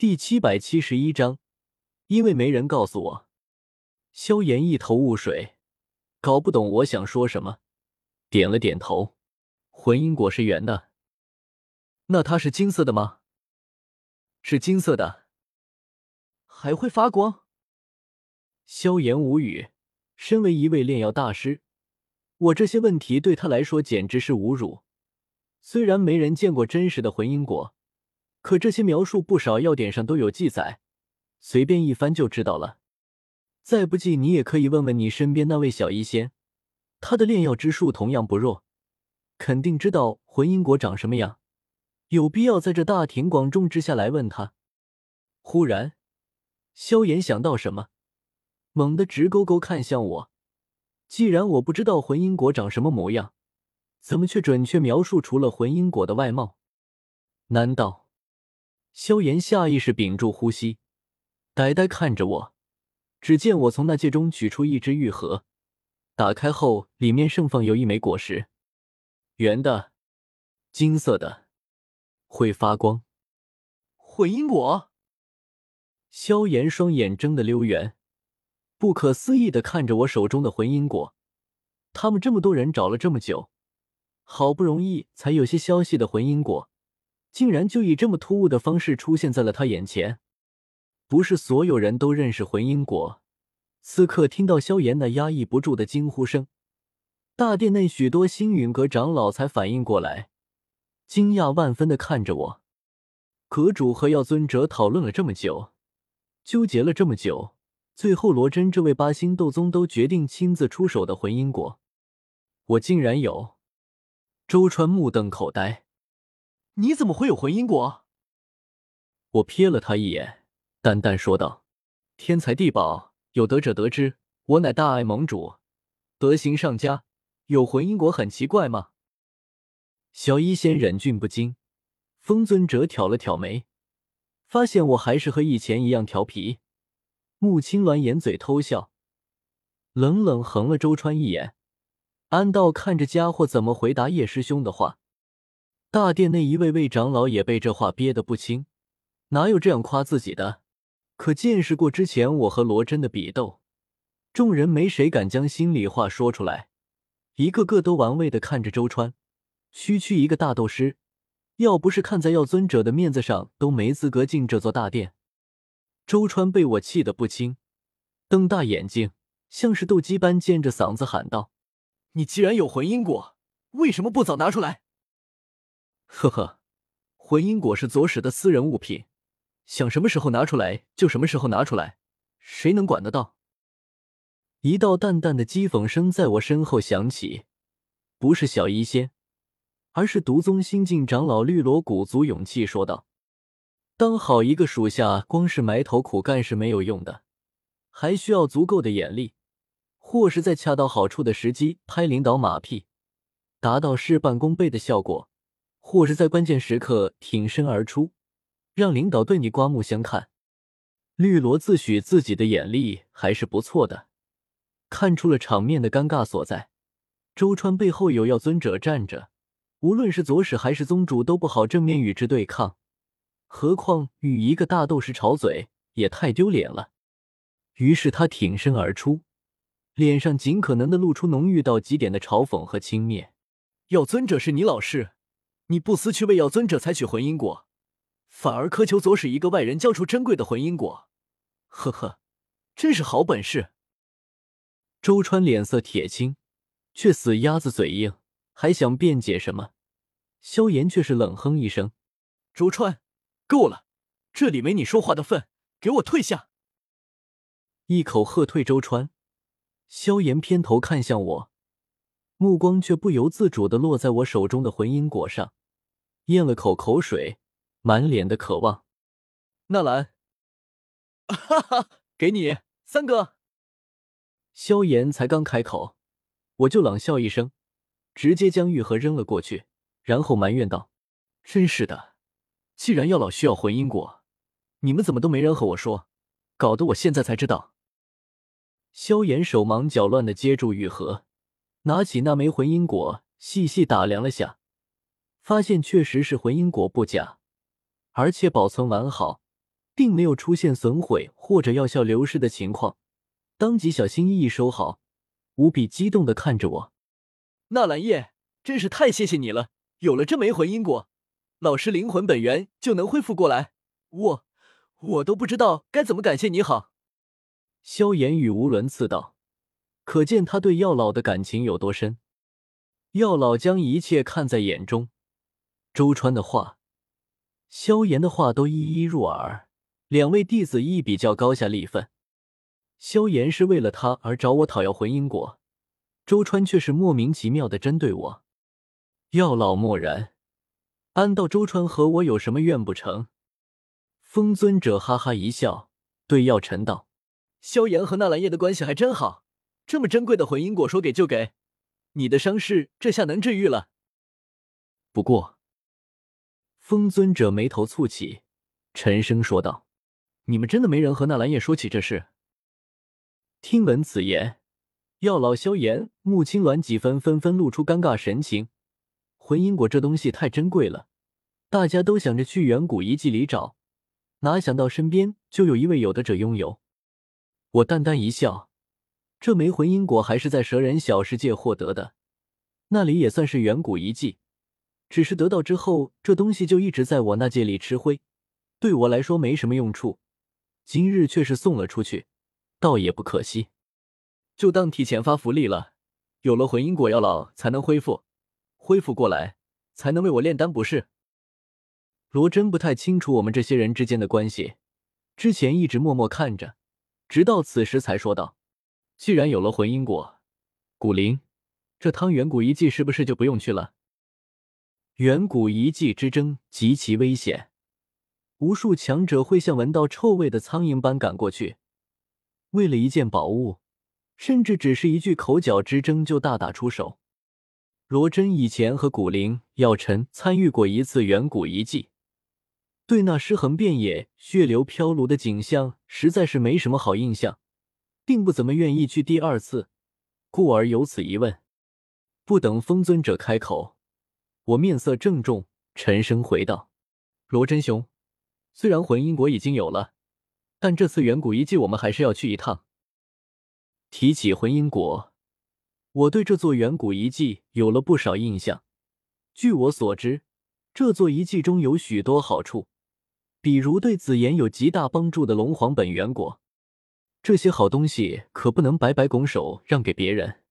第七百七十一章，因为没人告诉我。萧炎一头雾水，搞不懂我想说什么，点了点头。魂因果是圆的，那它是金色的吗？是金色的，还会发光。萧炎无语。身为一位炼药大师，我这些问题对他来说简直是侮辱。虽然没人见过真实的魂因果。可这些描述不少药典上都有记载，随便一翻就知道了。再不济，你也可以问问你身边那位小医仙，他的炼药之术同样不弱，肯定知道魂因果长什么样。有必要在这大庭广众之下来问他？忽然，萧炎想到什么，猛地直勾勾看向我。既然我不知道魂因果长什么模样，怎么却准确描述出了魂因果的外貌？难道？萧炎下意识屏住呼吸，呆呆看着我。只见我从那戒中取出一只玉盒，打开后，里面盛放有一枚果实，圆的，金色的，会发光。混因果。萧炎双眼睁得溜圆，不可思议的看着我手中的魂因果。他们这么多人找了这么久，好不容易才有些消息的魂因果。竟然就以这么突兀的方式出现在了他眼前，不是所有人都认识魂因果。此刻听到萧炎那压抑不住的惊呼声，大殿内许多星陨阁长老才反应过来，惊讶万分的看着我。阁主和药尊者讨论了这么久，纠结了这么久，最后罗真这位八星斗宗都决定亲自出手的魂因果，我竟然有。周川目瞪口呆。你怎么会有魂因果？我瞥了他一眼，淡淡说道：“天才地宝，有德者得之。我乃大爱盟主，德行上佳，有魂因果很奇怪吗？”小医仙忍俊不禁，风尊者挑了挑眉，发现我还是和以前一样调皮。穆青鸾掩嘴偷笑，冷冷横了周川一眼，安道看这家伙怎么回答叶师兄的话。大殿内一位位长老也被这话憋得不轻，哪有这样夸自己的？可见识过之前我和罗真的比斗，众人没谁敢将心里话说出来，一个个都玩味的看着周川。区区一个大斗师，要不是看在药尊者的面子上，都没资格进这座大殿。周川被我气得不轻，瞪大眼睛，像是斗鸡般尖着嗓子喊道：“你既然有魂因果，为什么不早拿出来？”呵呵，魂因果是左使的私人物品，想什么时候拿出来就什么时候拿出来，谁能管得到？一道淡淡的讥讽声在我身后响起，不是小医仙，而是毒宗新晋长老绿萝鼓足勇气说道：“当好一个属下，光是埋头苦干是没有用的，还需要足够的眼力，或是在恰到好处的时机拍领导马屁，达到事半功倍的效果。”或是在关键时刻挺身而出，让领导对你刮目相看。绿萝自诩自己的眼力还是不错的，看出了场面的尴尬所在。周川背后有药尊者站着，无论是左使还是宗主都不好正面与之对抗，何况与一个大斗士吵嘴也太丢脸了。于是他挺身而出，脸上尽可能的露出浓郁到极点的嘲讽和轻蔑。药尊者是你老师。你不思去为药尊者采取魂因果，反而苛求左使一个外人交出珍贵的魂因果，呵呵，真是好本事。周川脸色铁青，却死鸭子嘴硬，还想辩解什么？萧炎却是冷哼一声：“周川，够了，这里没你说话的份，给我退下！”一口喝退周川。萧炎偏头看向我，目光却不由自主的落在我手中的魂因果上。咽了口口水，满脸的渴望。纳兰，哈哈，给你三哥。萧炎才刚开口，我就冷笑一声，直接将玉盒扔了过去，然后埋怨道：“真是的，既然药老需要魂因果，你们怎么都没人和我说，搞得我现在才知道。”萧炎手忙脚乱的接住玉盒，拿起那枚魂因果，细细打量了下。发现确实是魂因果不假，而且保存完好，并没有出现损毁或者药效流失的情况，当即小心翼翼收好，无比激动的看着我。纳兰叶，真是太谢谢你了！有了这枚魂因果，老师灵魂本源就能恢复过来。我，我都不知道该怎么感谢你好。萧炎语无伦次道，可见他对药老的感情有多深。药老将一切看在眼中，周川的话、萧炎的话都一一入耳。两位弟子一比较高下立分。萧炎是为了他而找我讨要魂因果，周川却是莫名其妙的针对我。药老默然，安道周川和我有什么怨不成？风尊者哈哈一笑，对药尘道：“萧炎和纳兰叶的关系还真好，这么珍贵的魂因果说给就给，你的伤势这下能治愈了。”不过，风尊者眉头蹙起，沉声说道。你们真的没人和纳兰叶说起这事？听闻此言，药老萧炎、穆青鸾几分纷纷露出尴尬神情。魂因果这东西太珍贵了，大家都想着去远古遗迹里找，哪想到身边就有一位有的者拥有。我淡淡一笑，这枚魂因果还是在蛇人小世界获得的，那里也算是远古遗迹，只是得到之后，这东西就一直在我那界里吃灰，对我来说没什么用处。今日却是送了出去，倒也不可惜，就当提前发福利了。有了魂因果，药老才能恢复，恢复过来才能为我炼丹，不是？罗真不太清楚我们这些人之间的关系，之前一直默默看着，直到此时才说道：“既然有了魂因果，古灵，这汤圆古遗迹是不是就不用去了？远古遗迹之争极其危险。”无数强者会像闻到臭味的苍蝇般赶过去，为了一件宝物，甚至只是一句口角之争就大打出手。罗真以前和古灵、药尘参与过一次远古遗迹，对那尸横遍野、血流飘橹的景象实在是没什么好印象，并不怎么愿意去第二次，故而有此一问。不等风尊者开口，我面色郑重，沉声回道：“罗真兄。”虽然魂因果已经有了，但这次远古遗迹我们还是要去一趟。提起魂因果，我对这座远古遗迹有了不少印象。据我所知，这座遗迹中有许多好处，比如对紫妍有极大帮助的龙皇本源果，这些好东西可不能白白拱手让给别人。